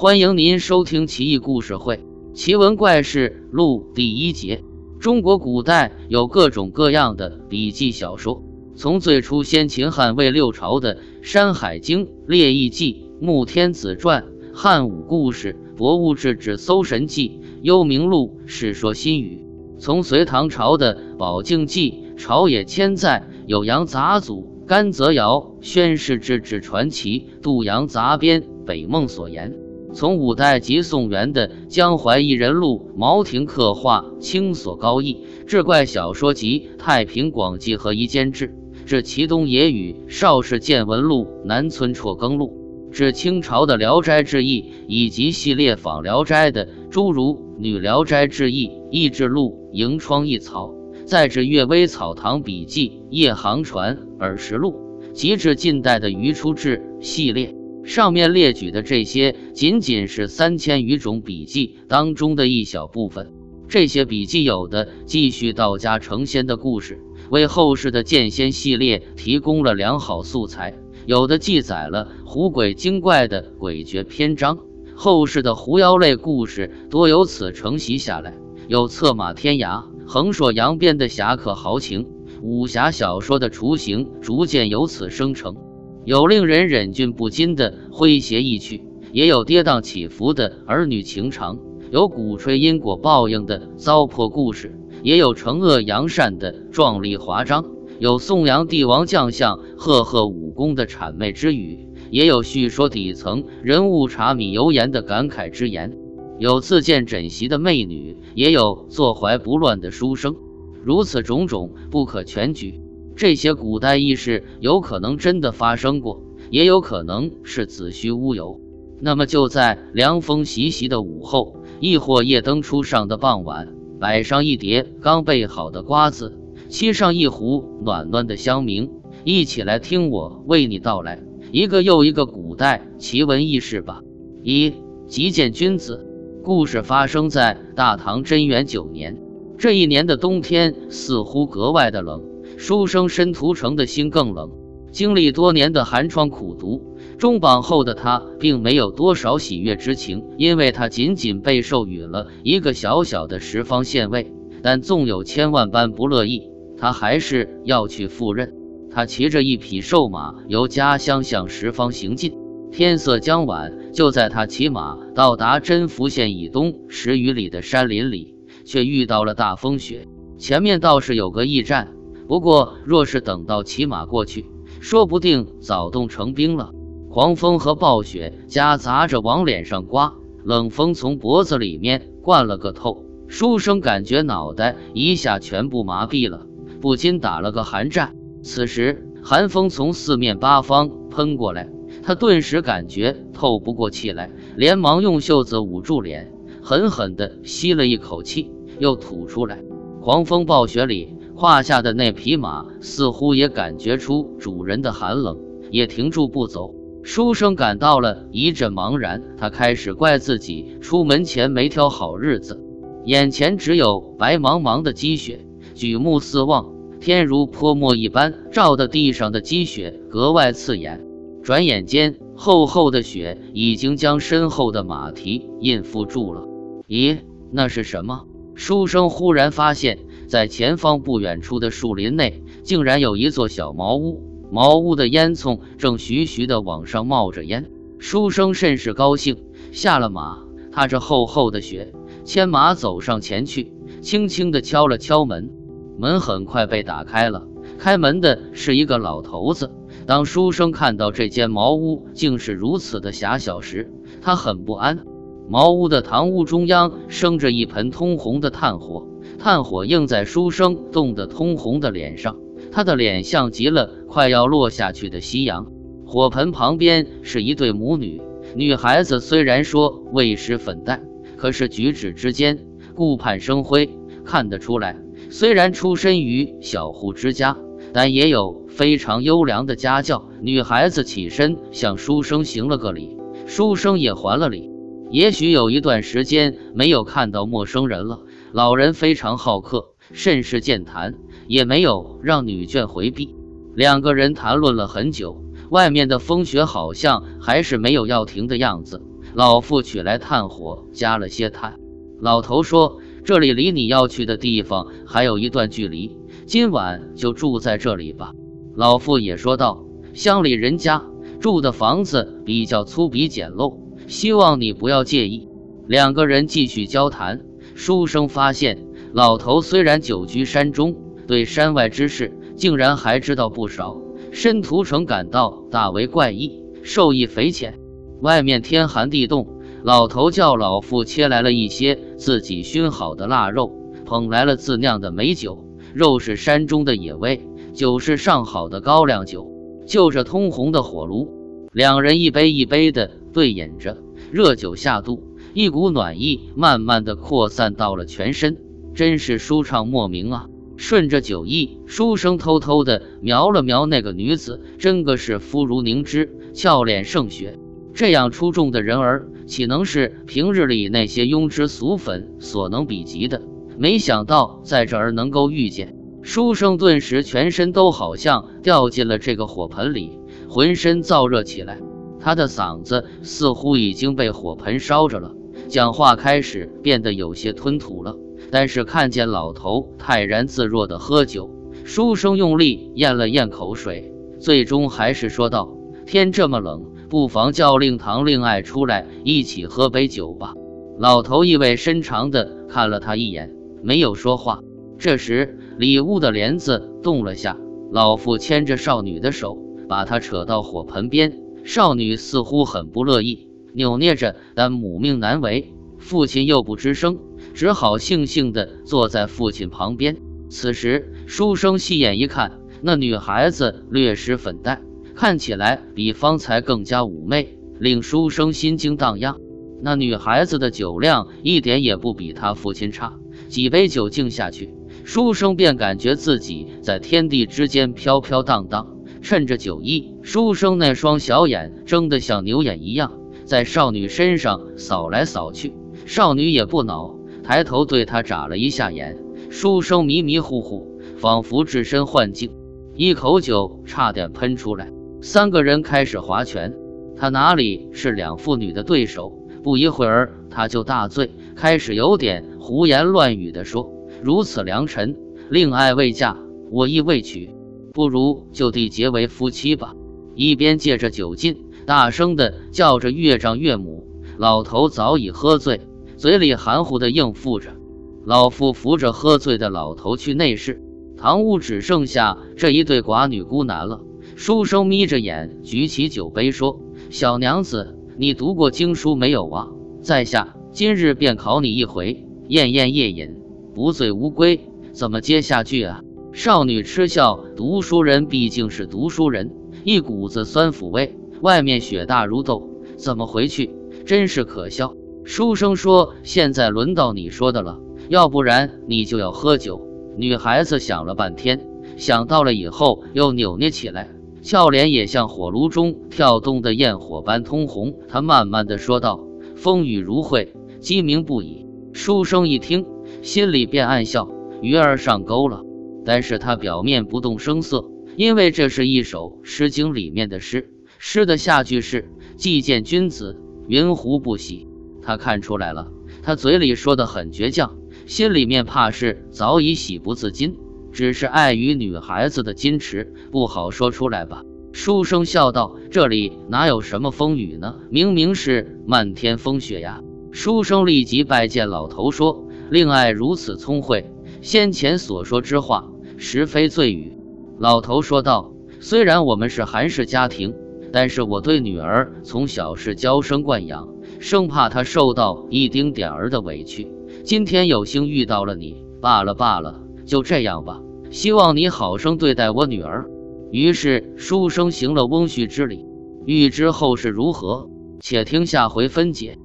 欢迎您收听《奇异故事会·奇闻怪事录》第一节。中国古代有各种各样的笔记小说，从最初先秦汉魏六朝的《山海经》《列异记》《穆天子传》《汉武故事》《博物志》至《搜神记》《幽冥录》《世说新语》；从隋唐朝的《宝镜记》《朝野千载》《酉阳杂俎》《甘泽谣》《宣室志》至传奇《杜阳杂编》《北梦所言》。从五代及宋元的《江淮异人录》，茅亭刻画清所高义志怪小说集《太平广记》和《夷坚志》，至齐东野语《邵氏见闻录》《南村辍耕录》，至清朝的《聊斋志异》以及系列仿《聊斋》的诸如《女聊斋志异》《异志录》《迎窗异草》，再至《阅微草堂笔记》《夜航船》《耳实录》，及至近代的《余出志》系列。上面列举的这些，仅仅是三千余种笔记当中的一小部分。这些笔记有的继续道家成仙的故事，为后世的剑仙系列提供了良好素材；有的记载了狐鬼精怪的诡谲篇章，后世的狐妖类故事多由此承袭下来。有策马天涯、横槊扬鞭的侠客豪情，武侠小说的雏形逐渐由此生成。有令人忍俊不禁的诙谐意趣，也有跌宕起伏的儿女情长，有鼓吹因果报应的糟粕故事，也有惩恶扬善的壮丽华章，有颂扬帝王将相赫赫武功的谄媚之语，也有叙说底层人物茶米油盐的感慨之言，有自荐枕席的媚女，也有坐怀不乱的书生，如此种种不可全举。这些古代轶事有可能真的发生过，也有可能是子虚乌有。那么就在凉风习习的午后，亦或夜灯初上的傍晚，摆上一碟刚备好的瓜子，沏上一壶暖暖的香茗，一起来听我为你道来一个又一个古代奇闻异事吧。一极见君子，故事发生在大唐贞元九年，这一年的冬天似乎格外的冷。书生申屠城的心更冷，经历多年的寒窗苦读，中榜后的他并没有多少喜悦之情，因为他仅仅被授予了一个小小的十方县尉。但纵有千万般不乐意，他还是要去赴任。他骑着一匹瘦马，由家乡向十方行进。天色将晚，就在他骑马到达真福县以东十余里的山林里，却遇到了大风雪。前面倒是有个驿站。不过，若是等到骑马过去，说不定早冻成冰了。狂风和暴雪夹杂着往脸上刮，冷风从脖子里面灌了个透。书生感觉脑袋一下全部麻痹了，不禁打了个寒战。此时，寒风从四面八方喷过来，他顿时感觉透不过气来，连忙用袖子捂住脸，狠狠地吸了一口气，又吐出来。狂风暴雪里。胯下的那匹马似乎也感觉出主人的寒冷，也停住不走。书生感到了一阵茫然，他开始怪自己出门前没挑好日子。眼前只有白茫茫的积雪，举目四望，天如泼墨一般，照的地上的积雪格外刺眼。转眼间，厚厚的雪已经将身后的马蹄印覆住了。咦，那是什么？书生忽然发现。在前方不远处的树林内，竟然有一座小茅屋，茅屋的烟囱正徐徐地往上冒着烟。书生甚是高兴，下了马，踏着厚厚的雪，牵马走上前去，轻轻地敲了敲门。门很快被打开了，开门的是一个老头子。当书生看到这间茅屋竟是如此的狭小时，他很不安。茅屋的堂屋中央生着一盆通红的炭火。炭火映在书生冻得通红的脸上，他的脸像极了快要落下去的夕阳。火盆旁边是一对母女，女孩子虽然说未施粉黛，可是举止之间顾盼生辉，看得出来，虽然出身于小户之家，但也有非常优良的家教。女孩子起身向书生行了个礼，书生也还了礼。也许有一段时间没有看到陌生人了。老人非常好客，甚是健谈，也没有让女眷回避。两个人谈论了很久，外面的风雪好像还是没有要停的样子。老妇取来炭火，加了些炭。老头说：“这里离你要去的地方还有一段距离，今晚就住在这里吧。”老妇也说道：“乡里人家住的房子比较粗鄙简陋，希望你不要介意。”两个人继续交谈。书生发现，老头虽然久居山中，对山外之事竟然还知道不少，申屠城感到大为怪异，受益匪浅。外面天寒地冻，老头叫老妇切来了一些自己熏好的腊肉，捧来了自酿的美酒。肉是山中的野味，酒是上好的高粱酒。就着通红的火炉，两人一杯一杯的对饮着，热酒下肚。一股暖意慢慢的扩散到了全身，真是舒畅莫名啊！顺着酒意，书生偷偷的瞄了瞄那个女子，真个是肤如凝脂，俏脸胜雪。这样出众的人儿，岂能是平日里那些庸脂俗粉所能比及的？没想到在这儿能够遇见，书生顿时全身都好像掉进了这个火盆里，浑身燥热起来，他的嗓子似乎已经被火盆烧着了。讲话开始变得有些吞吐了，但是看见老头泰然自若的喝酒，书生用力咽了咽口水，最终还是说道：“天这么冷，不妨叫令堂令爱出来一起喝杯酒吧。”老头意味深长地看了他一眼，没有说话。这时，里屋的帘子动了下，老妇牵着少女的手，把她扯到火盆边，少女似乎很不乐意。扭捏着，但母命难违，父亲又不吱声，只好悻悻地坐在父亲旁边。此时，书生细眼一看，那女孩子略施粉黛，看起来比方才更加妩媚，令书生心惊荡漾。那女孩子的酒量一点也不比他父亲差，几杯酒敬下去，书生便感觉自己在天地之间飘飘荡荡。趁着酒意，书生那双小眼睁得像牛眼一样。在少女身上扫来扫去，少女也不恼，抬头对他眨了一下眼。书生迷迷糊糊，仿佛置身幻境，一口酒差点喷出来。三个人开始划拳，他哪里是两妇女的对手？不一会儿，他就大醉，开始有点胡言乱语地说：“如此良辰，令爱未嫁，我亦未娶，不如就地结为夫妻吧。”一边借着酒劲。大声的叫着岳丈岳母，老头早已喝醉，嘴里含糊的应付着。老妇扶着喝醉的老头去内室，堂屋只剩下这一对寡女孤男了。书生眯着眼，举起酒杯说：“小娘子，你读过经书没有啊？在下今日便考你一回，宴宴夜饮，不醉无归，怎么接下句啊？”少女嗤笑：“读书人毕竟是读书人，一股子酸腐味。”外面雪大如豆，怎么回去？真是可笑。书生说：“现在轮到你说的了，要不然你就要喝酒。”女孩子想了半天，想到了以后又扭捏起来，俏脸也像火炉中跳动的焰火般通红。她慢慢的说道：“风雨如晦，鸡鸣不已。”书生一听，心里便暗笑，鱼儿上钩了。但是他表面不动声色，因为这是一首《诗经》里面的诗。诗的下句是“既见君子，云胡不喜”。他看出来了，他嘴里说的很倔强，心里面怕是早已喜不自禁，只是碍于女孩子的矜持，不好说出来吧。书生笑道：“这里哪有什么风雨呢？明明是漫天风雪呀！”书生立即拜见老头，说：“令爱如此聪慧，先前所说之话实非罪语。”老头说道：“虽然我们是韩氏家庭。”但是我对女儿从小是娇生惯养，生怕她受到一丁点儿的委屈。今天有幸遇到了你，罢了罢了，就这样吧。希望你好生对待我女儿。于是书生行了翁婿之礼。欲知后事如何，且听下回分解。